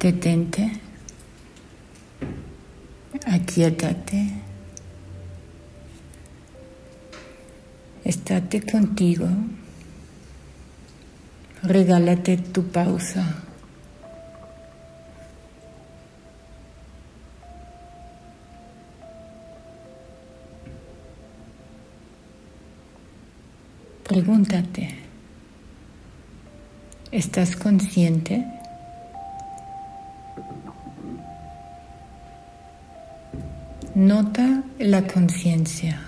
Detente. Aquietate. Estate contigo. Regálate tu pausa. Pregúntate, ¿estás consciente? Nota la conciencia.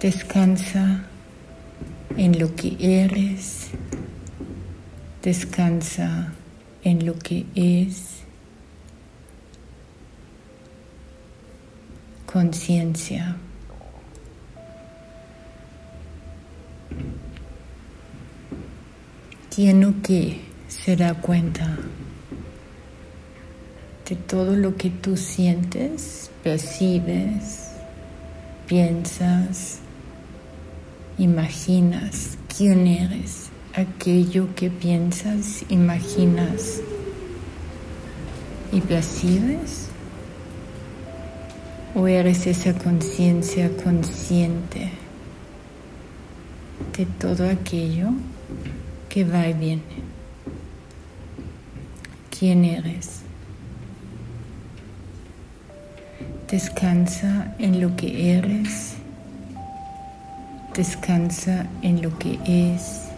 Descansa en lo que eres. Descansa en lo que es. Conciencia. Que se da cuenta de todo lo que tú sientes, percibes, piensas, imaginas quién eres, aquello que piensas, imaginas y percibes, o eres esa conciencia consciente de todo aquello que va y viene. ¿Quién eres? Descansa en lo que eres Descansa en lo que es.